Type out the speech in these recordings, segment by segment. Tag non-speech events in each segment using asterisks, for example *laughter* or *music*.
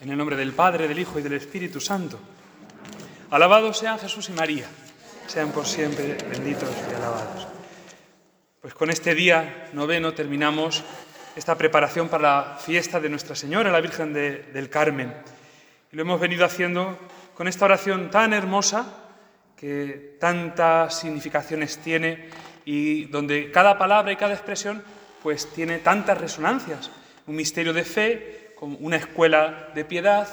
En el nombre del Padre, del Hijo y del Espíritu Santo. Alabados sean Jesús y María, sean por siempre benditos y alabados. Pues con este día noveno terminamos esta preparación para la fiesta de Nuestra Señora, la Virgen del Carmen. Y lo hemos venido haciendo con esta oración tan hermosa, que tantas significaciones tiene y donde cada palabra y cada expresión pues tiene tantas resonancias. Un misterio de fe, una escuela de piedad,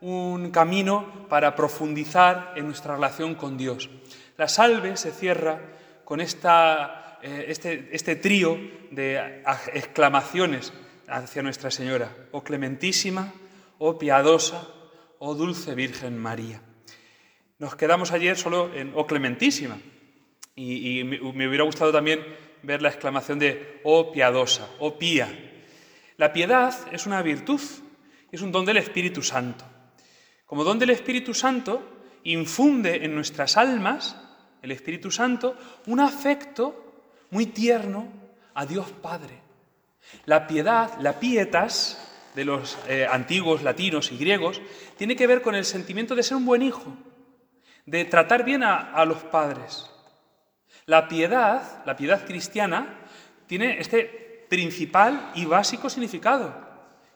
un camino para profundizar en nuestra relación con Dios. La salve se cierra con esta, eh, este, este trío de exclamaciones hacia Nuestra Señora, oh clementísima, oh piadosa, oh dulce Virgen María. Nos quedamos ayer solo en oh clementísima y, y me hubiera gustado también ver la exclamación de oh piadosa, oh pía, la piedad es una virtud, es un don del Espíritu Santo. Como don del Espíritu Santo, infunde en nuestras almas, el Espíritu Santo, un afecto muy tierno a Dios Padre. La piedad, la pietas de los eh, antiguos latinos y griegos, tiene que ver con el sentimiento de ser un buen hijo, de tratar bien a los padres. La piedad, la piedad cristiana, tiene este principal y básico significado,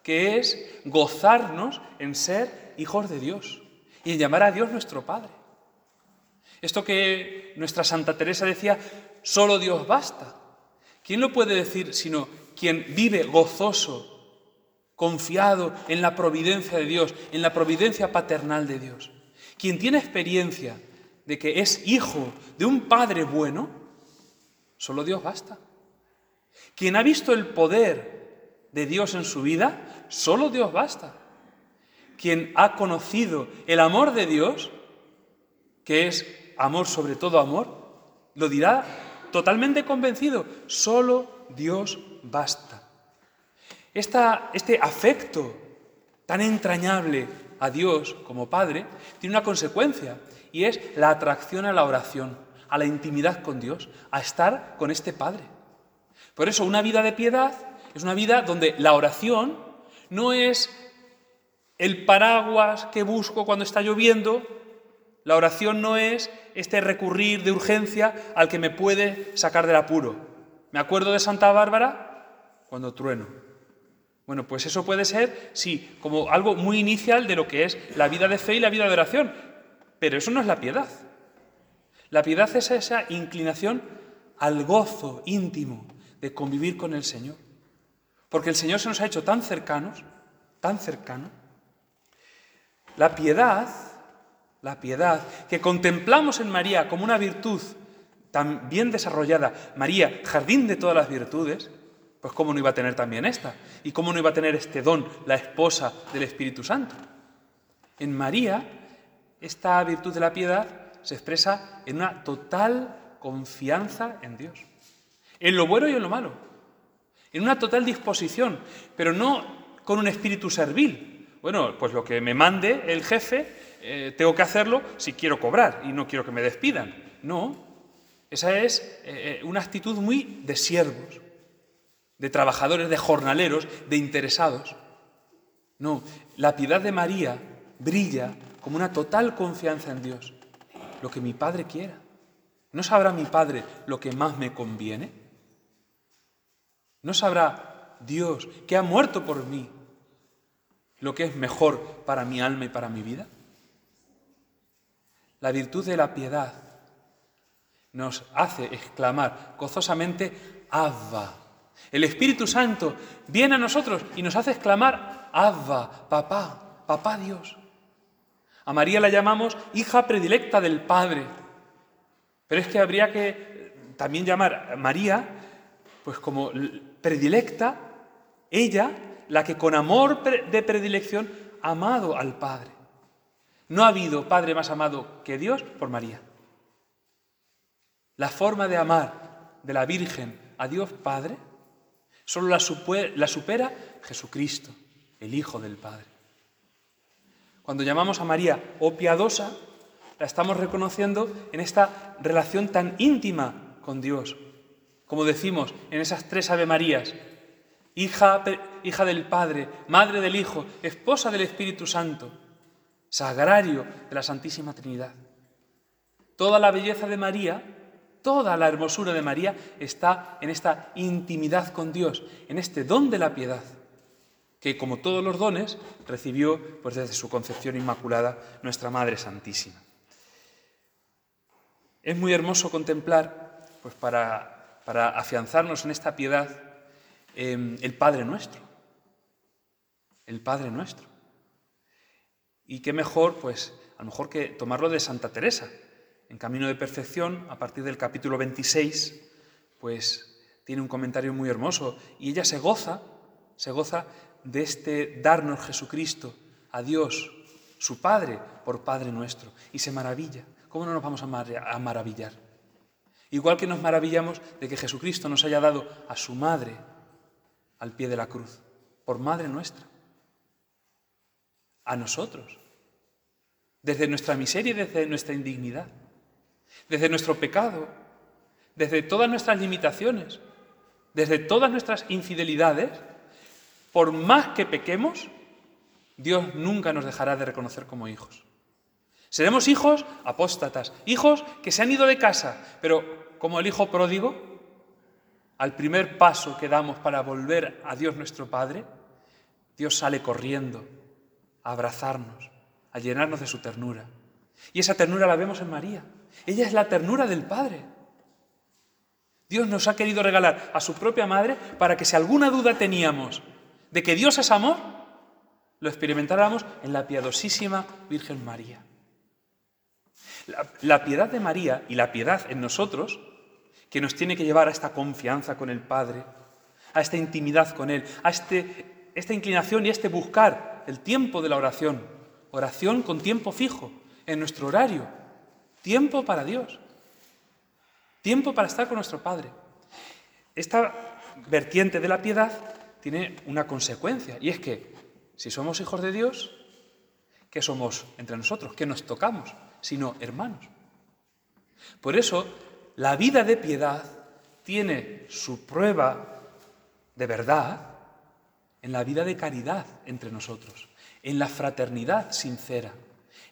que es gozarnos en ser hijos de Dios y en llamar a Dios nuestro Padre. Esto que nuestra Santa Teresa decía, solo Dios basta. ¿Quién lo puede decir sino quien vive gozoso, confiado en la providencia de Dios, en la providencia paternal de Dios? Quien tiene experiencia de que es hijo de un Padre bueno, solo Dios basta. Quien ha visto el poder de Dios en su vida, solo Dios basta. Quien ha conocido el amor de Dios, que es amor sobre todo amor, lo dirá totalmente convencido, solo Dios basta. este afecto tan entrañable a Dios como Padre tiene una consecuencia y es la atracción a la oración, a la intimidad con Dios, a estar con este Padre. Por eso una vida de piedad es una vida donde la oración no es el paraguas que busco cuando está lloviendo, la oración no es este recurrir de urgencia al que me puede sacar del apuro. Me acuerdo de Santa Bárbara cuando trueno. Bueno, pues eso puede ser, sí, como algo muy inicial de lo que es la vida de fe y la vida de oración, pero eso no es la piedad. La piedad es esa inclinación al gozo íntimo, de convivir con el Señor. Porque el Señor se nos ha hecho tan cercanos, tan cercano. La piedad, la piedad que contemplamos en María como una virtud tan bien desarrollada, María, jardín de todas las virtudes, pues cómo no iba a tener también esta, y cómo no iba a tener este don, la esposa del Espíritu Santo. En María, esta virtud de la piedad se expresa en una total confianza en Dios en lo bueno y en lo malo, en una total disposición, pero no con un espíritu servil. Bueno, pues lo que me mande el jefe, eh, tengo que hacerlo si quiero cobrar y no quiero que me despidan. No, esa es eh, eh, una actitud muy de siervos, de trabajadores, de jornaleros, de interesados. No, la piedad de María brilla como una total confianza en Dios, lo que mi Padre quiera. ¿No sabrá mi Padre lo que más me conviene? ¿No sabrá Dios que ha muerto por mí lo que es mejor para mi alma y para mi vida? La virtud de la piedad nos hace exclamar gozosamente, Abba. El Espíritu Santo viene a nosotros y nos hace exclamar, Abba, papá, papá Dios. A María la llamamos hija predilecta del Padre. Pero es que habría que también llamar a María, pues como predilecta, ella, la que con amor de predilección ha amado al Padre. No ha habido Padre más amado que Dios por María. La forma de amar de la Virgen a Dios Padre solo la, supera Jesucristo, el Hijo del Padre. Cuando llamamos a María oh piadosa, la estamos reconociendo en esta relación tan íntima con Dios, como decimos en esas tres Ave Marías, hija, hija del Padre, madre del Hijo, esposa del Espíritu Santo, sagrario de la Santísima Trinidad. Toda la belleza de María, toda la hermosura de María está en esta intimidad con Dios, en este don de la piedad, que como todos los dones recibió pues, desde su concepción inmaculada nuestra Madre Santísima. Es muy hermoso contemplar, pues para, para afianzarnos en esta piedad, em, el Padre nuestro. El Padre nuestro. Y qué mejor, pues, a lo mejor que tomarlo de Santa Teresa. En Camino de Perfección, a partir del capítulo 26, pues tiene un comentario muy hermoso. Y ella se goza, se goza de este darnos Jesucristo a Dios, su Padre, por Padre nuestro. Y se maravilla. ¿Cómo no nos vamos a maravillar? Igual que nos maravillamos de que Jesucristo nos haya dado a su madre al pie de la cruz, por madre nuestra, a nosotros, desde nuestra miseria y desde nuestra indignidad, desde nuestro pecado, desde todas nuestras limitaciones, desde todas nuestras infidelidades, por más que pequemos, Dios nunca nos dejará de reconocer como hijos. Seremos hijos apóstatas, hijos que se han ido de casa, pero como el hijo pródigo, al primer paso que damos para volver a Dios nuestro Padre, Dios sale corriendo a abrazarnos, a llenarnos de su ternura. Y esa ternura la vemos en María. Ella es la ternura del Padre. Dios nos ha querido regalar a su propia madre para que si alguna duda teníamos de que Dios es amor, lo experimentáramos en la piadosísima Virgen María. La, piedad de María y la piedad en nosotros, que nos tiene que llevar a esta confianza con el Padre, a esta intimidad con Él, a este, esta inclinación y a este buscar el tiempo de la oración. Oración con tiempo fijo, en nuestro horario. Tiempo para Dios. Tiempo para estar con nuestro Padre. Esta vertiente de la piedad tiene una consecuencia, y es que si somos hijos de Dios, ¿qué somos entre nosotros? ¿Qué nos tocamos? Sino hermanos. Por eso, la vida de piedad tiene su prueba de verdad en la vida de caridad entre nosotros, en la fraternidad sincera,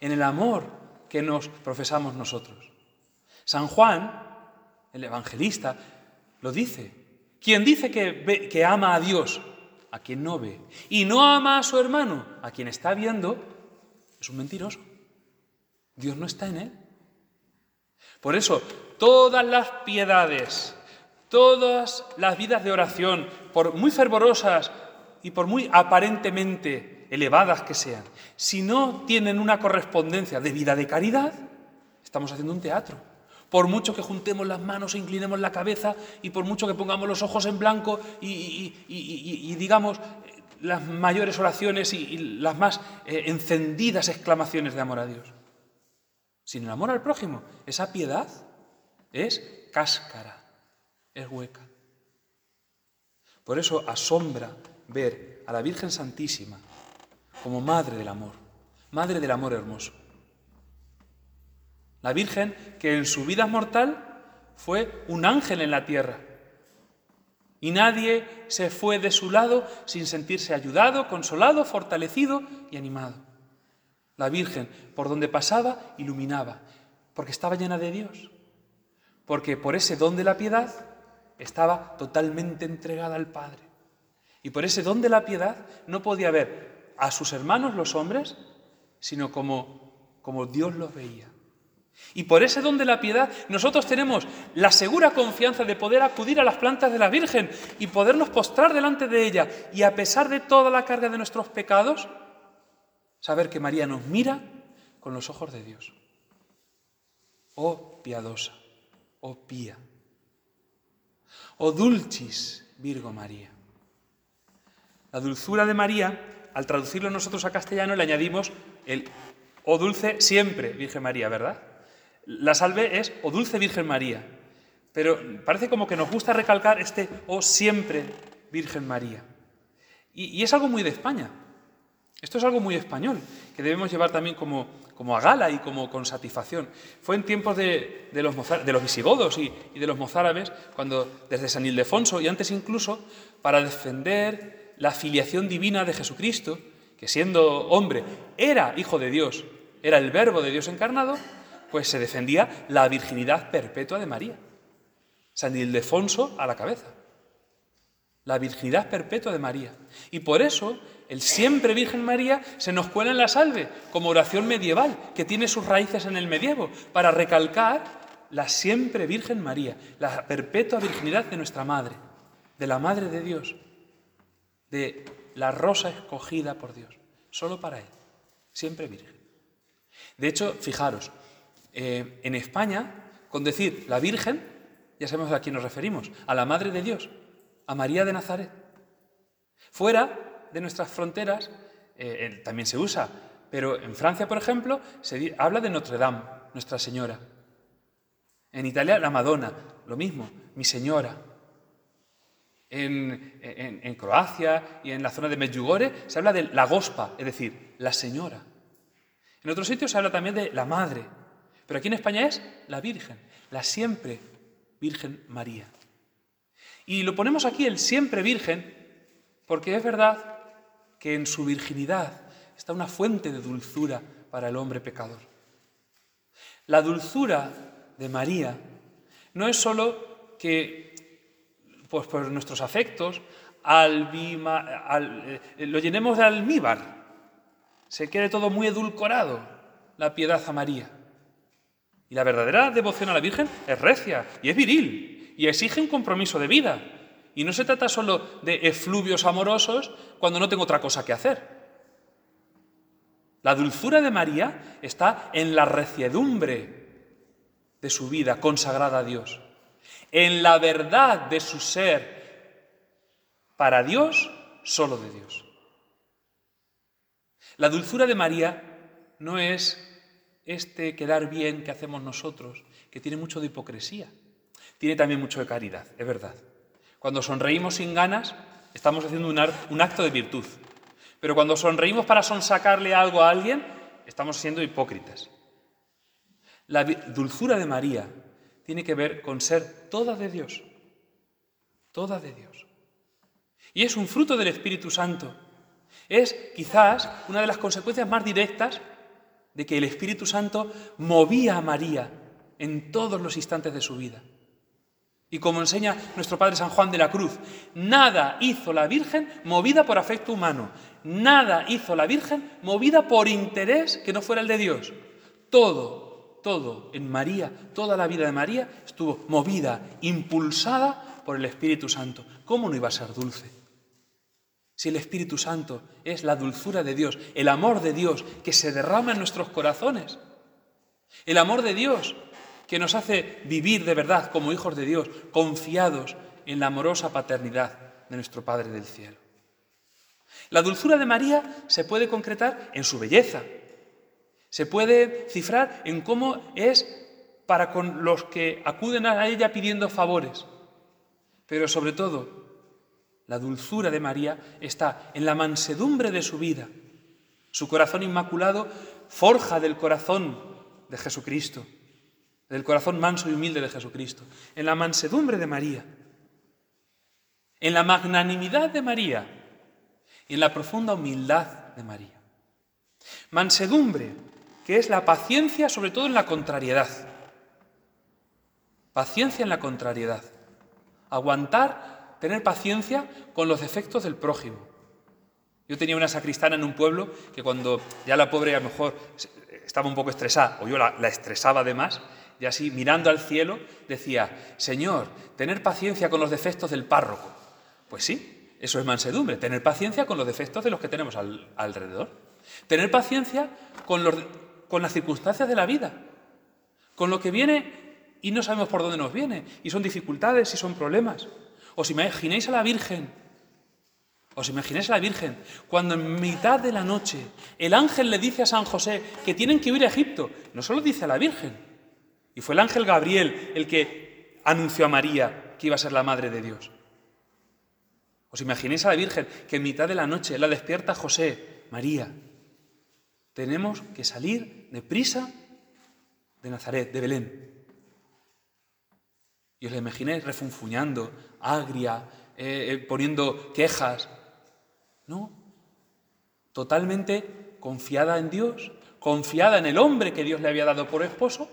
en el amor que nos profesamos nosotros. San Juan, el evangelista, lo dice. Quien dice que, que ama a Dios, a quien no ve, y no ama a su hermano, a quien está viendo, es un mentiroso. Dios no está en él. Por eso, todas las piedades, todas las vidas de oración, por muy fervorosas y por muy aparentemente elevadas que sean, si no tienen una correspondencia de vida de caridad, estamos haciendo un teatro. Por mucho que juntemos las manos e inclinemos la cabeza y por mucho que pongamos los ojos en blanco y, digamos las mayores oraciones y, las más eh, encendidas exclamaciones de amor a Dios. Sin el amor al prójimo, esa piedad es cáscara, es hueca. Por eso asombra ver a la Virgen Santísima como madre del amor, madre del amor hermoso. La Virgen que en su vida mortal fue un ángel en la tierra. Y nadie se fue de su lado sin sentirse ayudado, consolado, fortalecido y animado. La Virgen, por donde pasaba, iluminaba, porque estaba llena de Dios, porque por ese don de la piedad estaba totalmente entregada al Padre. Y por ese don de la piedad no podía ver a sus hermanos los hombres, sino como, como Dios los veía. Y por ese don de la piedad nosotros tenemos la segura confianza de poder acudir a las plantas de la Virgen y podernos postrar delante de ella y a pesar de toda la carga de nuestros pecados, Saber que María nos mira con los ojos de Dios. Oh piadosa, oh pía, oh dulcis Virgo María. La dulzura de María, al traducirlo nosotros a castellano, le añadimos el oh dulce siempre Virgen María, ¿verdad? La salve es oh dulce Virgen María. Pero parece como que nos gusta recalcar este oh siempre Virgen María. Y, y es algo muy de España. Esto es algo muy español, que debemos llevar también como, como a gala y como con satisfacción. Fue en tiempos de, los, de los, visigodos y, y, de los mozárabes, cuando desde San Ildefonso y antes incluso, para defender la filiación divina de Jesucristo, que siendo hombre era hijo de Dios, era el verbo de Dios encarnado, pues se defendía la virginidad perpetua de María. San Ildefonso a la cabeza. La virginidad perpetua de María. Y por eso el siempre Virgen María se nos cuela en la salve como oración medieval que tiene sus raíces en el medievo para recalcar la siempre Virgen María, la perpetua virginidad de nuestra Madre, de la Madre de Dios, de la rosa escogida por Dios, solo para Él, siempre Virgen. De hecho, fijaros, eh, en España, con decir la Virgen, ya sabemos a quién nos referimos, a la Madre de Dios, a María de Nazaret. Fuera de nuestras fronteras eh, también se usa, pero en Francia, por ejemplo, se habla de Notre Dame, Nuestra Señora. En Italia, la Madonna, lo mismo, mi Señora. En, Croacia y en la zona de Medjugorje se habla de la Gospa, es decir, la Señora. En otros sitios se habla también de la Madre, pero aquí en España es la Virgen, la siempre Virgen María. Y lo ponemos aquí el siempre Virgen porque es verdad que en su virginidad está una fuente de dulzura para el hombre pecador. La dulzura de María no es sólo que pues por nuestros afectos eh, lo llenemos de almíbar, se quede todo muy edulcorado, la piedad a María. Y la verdadera devoción a la Virgen es recia y es viril y exige un compromiso de vida. Y no se trata solo de efluvios amorosos cuando no tengo otra cosa que hacer. La dulzura de María está en la reciedumbre de su vida consagrada a Dios, en la verdad de su ser para Dios, solo de Dios. La dulzura de María no es este quedar bien que hacemos nosotros, que tiene mucho de hipocresía, tiene también mucho de caridad, es verdad. Cuando sonreímos sin ganas, estamos haciendo un, acto de virtud. Pero cuando sonreímos para sonsacarle algo a alguien, estamos siendo hipócritas. La dulzura de María tiene que ver con ser toda de Dios, toda de Dios. Y es un fruto del Espíritu Santo. Es quizás una de las consecuencias más directas de que el Espíritu Santo movía a María en todos los instantes de su vida. Y como enseña nuestro Padre San Juan de la Cruz, nada hizo la Virgen movida por afecto humano, nada hizo la Virgen movida por interés que no fuera el de Dios. Todo, todo en María, toda la vida de María estuvo movida, impulsada por el Espíritu Santo. ¿Cómo no iba a ser dulce? Si el Espíritu Santo es la dulzura de Dios, el amor de Dios que se derrama en nuestros corazones, el amor de Dios que nos hace vivir de verdad como hijos de Dios, confiados en la amorosa paternidad de nuestro Padre del cielo. La dulzura de María se puede concretar en su belleza, se puede cifrar en cómo es para con los que acuden a ella pidiendo favores, pero sobre todo la dulzura de María está en la mansedumbre de su vida. Su corazón inmaculado forja del corazón de Jesucristo, del corazón manso y humilde de Jesucristo, en la mansedumbre de María, en la magnanimidad de María y en la profunda humildad de María. Mansedumbre, que es la paciencia sobre todo en la contrariedad. Paciencia en la contrariedad. Aguantar tener paciencia con los defectos del prójimo. Yo tenía una sacristana en un pueblo que cuando ya la pobre a lo mejor estaba un poco estresada, o yo la, estresaba además, y así mirando al cielo decía, Señor, tener paciencia con los defectos del párroco. Pues sí, eso es mansedumbre, tener paciencia con los defectos de los que tenemos alrededor. Tener paciencia con, con las circunstancias de la vida, con lo que viene y no sabemos por dónde nos viene, y son dificultades y son problemas. ¿Os imagináis a la Virgen? ¿Os imagináis a la Virgen cuando en mitad de la noche el ángel le dice a San José que tienen que huir a Egipto? No solo dice a la Virgen. Y fue el ángel Gabriel el que anunció a María que iba a ser la madre de Dios. ¿Os imagináis a la Virgen que en mitad de la noche la despierta José María, tenemos que salir de prisa de Nazaret, de Belén. Y os la imagináis refunfuñando, agria, eh, eh, poniendo quejas. No, totalmente confiada en Dios, confiada en el hombre que Dios le había dado por esposo,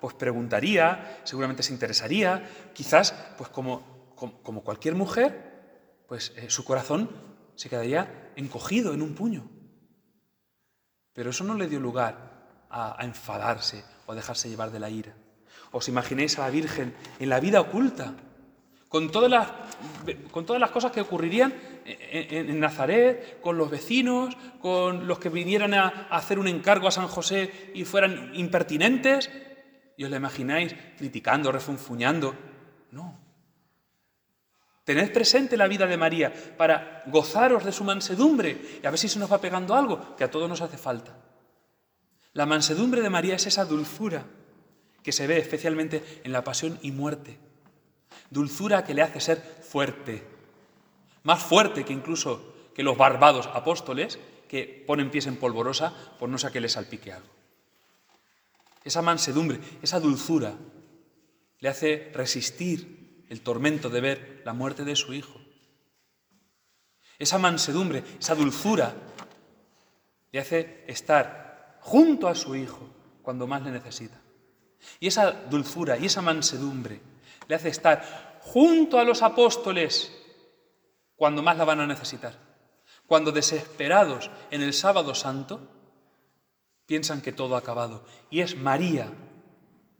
pues preguntaría, seguramente se interesaría, quizás, pues como, como, cualquier mujer, pues eh, su corazón se quedaría encogido en un puño. Pero eso no le dio lugar a, enfadarse o a dejarse llevar de la ira. Os imaginéis a la Virgen en la vida oculta, con todas las, con todas las cosas que ocurrirían en, Nazaret, con los vecinos, con los que vinieran a, a hacer un encargo a San José y fueran impertinentes, y os la imagináis criticando, refunfuñando. No. Tened presente la vida de María para gozaros de su mansedumbre y a ver si se nos va pegando algo que a todos nos hace falta. La mansedumbre de María es esa dulzura que se ve especialmente en la pasión y muerte. Dulzura que le hace ser fuerte, más fuerte que incluso que los barbados apóstoles que ponen pies en polvorosa por no ser que les salpique algo esa mansedumbre, esa dulzura, le hace resistir el tormento de ver la muerte de su hijo. Esa mansedumbre, esa dulzura, le hace estar junto a su hijo cuando más le necesita. Y esa dulzura y esa mansedumbre le hace estar junto a los apóstoles cuando más la van a necesitar. Cuando desesperados en el sábado santo, piensan que todo ha acabado. Y es María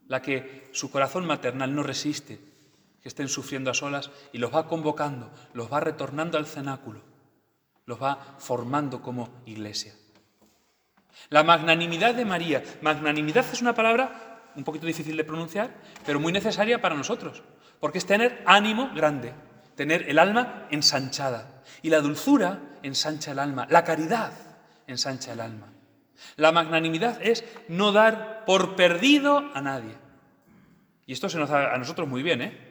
la que su corazón maternal no resiste, que estén sufriendo a solas y los va convocando, los va retornando al cenáculo, los va formando como iglesia. La magnanimidad de María, magnanimidad es una palabra un poquito difícil de pronunciar, pero muy necesaria para nosotros, porque es tener ánimo grande, tener el alma ensanchada. Y la dulzura ensancha el alma, la caridad ensancha el alma. La magnanimidad es no dar por perdido a nadie. Y esto se nos da a nosotros muy bien, ¿eh?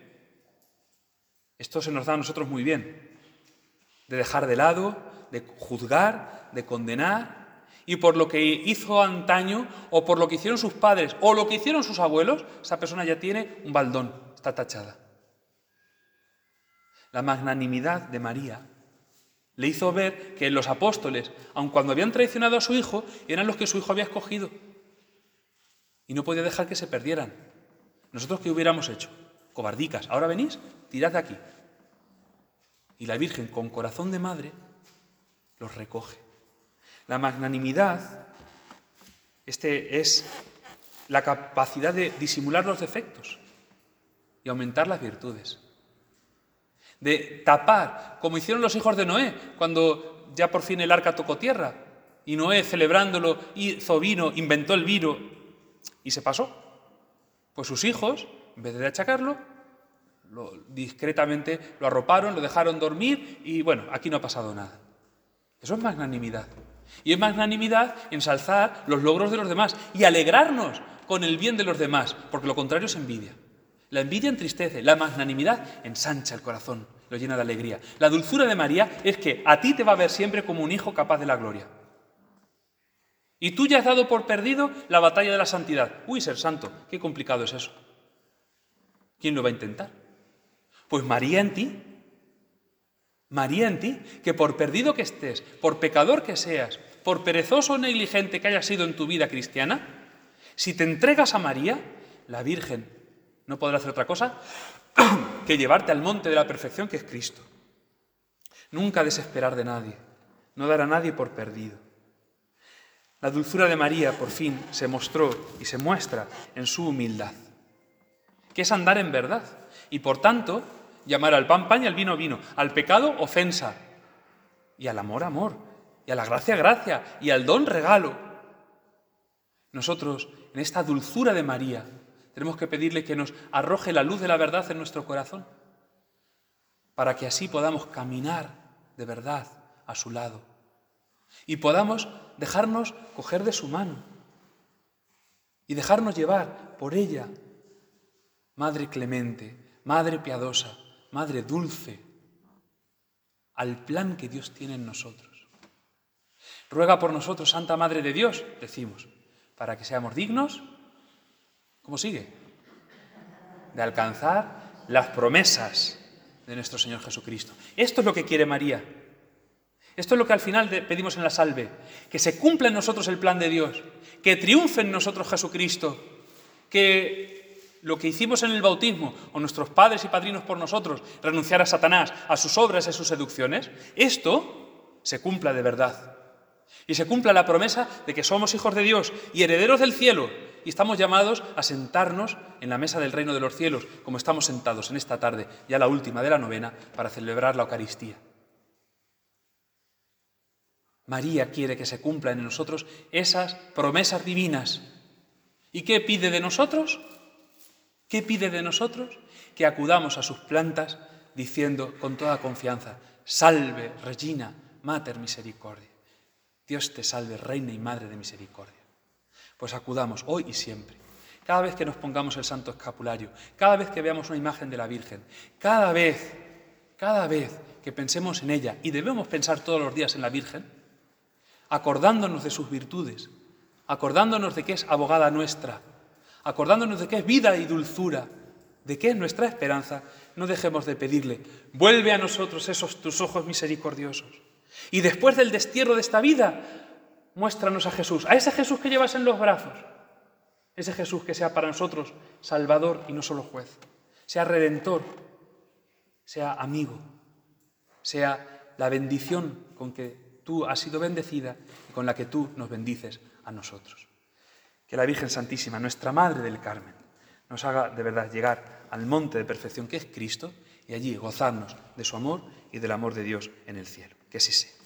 Esto se nos da a nosotros muy bien. De dejar de lado, de juzgar, de condenar. Y por lo que hizo antaño, o por lo que hicieron sus padres, o lo que hicieron sus abuelos, esa persona ya tiene un baldón, está tachada. La magnanimidad de María le hizo ver que los apóstoles, aun cuando habían traicionado a su hijo, eran los que su hijo había escogido. Y no podía dejar que se perdieran. ¿Nosotros qué hubiéramos hecho? Cobardicas. Ahora venís, tirad de aquí. Y la Virgen, con corazón de madre, los recoge. La magnanimidad este es la capacidad de disimular los defectos y aumentar las virtudes de tapar, como hicieron los hijos de Noé, cuando ya por fin el arca tocó tierra, y Noé celebrándolo hizo vino, inventó el vino y se pasó. Pues sus hijos, en vez de achacarlo, discretamente lo arroparon, lo dejaron dormir y bueno, aquí no ha pasado nada. Eso es magnanimidad. Y es magnanimidad ensalzar los logros de los demás y alegrarnos con el bien de los demás, porque lo contrario es envidia. La envidia entristece, la magnanimidad ensancha el corazón, lo llena de alegría. La dulzura de María es que a ti te va a ver siempre como un hijo capaz de la gloria. Y tú ya has dado por perdido la batalla de la santidad. Uy, ser santo, qué complicado es eso. ¿Quién lo va a intentar? Pues María en ti. María en ti, que por perdido que estés, por pecador que seas, por perezoso o negligente que hayas sido en tu vida cristiana, si te entregas a María, la Virgen no podrá hacer otra cosa *clears throat* que llevarte al monte de la perfección que es Cristo. Nunca desesperar de nadie, no dar a nadie por perdido. La dulzura de María por fin se mostró y se muestra en su humildad, que es andar en verdad y por tanto llamar al pan pan y al vino vino, al pecado ofensa y al amor amor y a la gracia gracia y al don regalo. Nosotros en esta dulzura de María tenemos que pedirle que nos arroje la luz de la verdad en nuestro corazón, para que así podamos caminar de verdad a su lado y podamos dejarnos coger de su mano y dejarnos llevar por ella, Madre clemente, Madre piadosa, Madre dulce, al plan que Dios tiene en nosotros. Ruega por nosotros, Santa Madre de Dios, decimos, para que seamos dignos, ¿cómo sigue? De alcanzar las promesas de nuestro Señor Jesucristo. Esto es lo que quiere María. Esto es lo que al final pedimos en la salve, que se cumpla en nosotros el plan de Dios, que triunfe en nosotros Jesucristo, que lo que hicimos en el bautismo, o nuestros padres y padrinos por nosotros, renunciar a Satanás, a sus obras y a sus seducciones, esto se cumpla de verdad. Y se cumpla la promesa de que somos hijos de Dios y herederos del cielo y estamos llamados a sentarnos en la mesa del reino de los cielos, como estamos sentados en esta tarde, ya la última de la novena, para celebrar la Eucaristía. María quiere que se cumplan en nosotros esas promesas divinas. ¿Y qué pide de nosotros? ¿Qué pide de nosotros? Que acudamos a sus plantas diciendo con toda confianza, salve, Regina, Mater Misericordia. Dios te salve, Reina y Madre de Misericordia. Pues acudamos hoy y siempre. Cada vez que nos pongamos el santo escapulario, cada vez que veamos una imagen de la Virgen, cada vez, cada vez que pensemos en ella, y debemos pensar todos los días en la Virgen, acordándonos de sus virtudes, acordándonos de que es abogada nuestra, acordándonos de que es vida y dulzura, de que es nuestra esperanza, no dejemos de pedirle, vuelve a nosotros esos tus ojos misericordiosos. Y después del destierro de esta vida, muéstranos a Jesús, a ese Jesús que llevas en los brazos, ese Jesús que sea para nosotros Salvador y no solo juez, sea redentor, sea amigo, sea la bendición con que tú has sido bendecida y con la que tú nos bendices a nosotros. Que la Virgen Santísima, nuestra Madre del Carmen, nos haga de verdad llegar al monte de perfección que es Cristo y allí gozarnos de su amor y del amor de Dios en el cielo. Que así sea.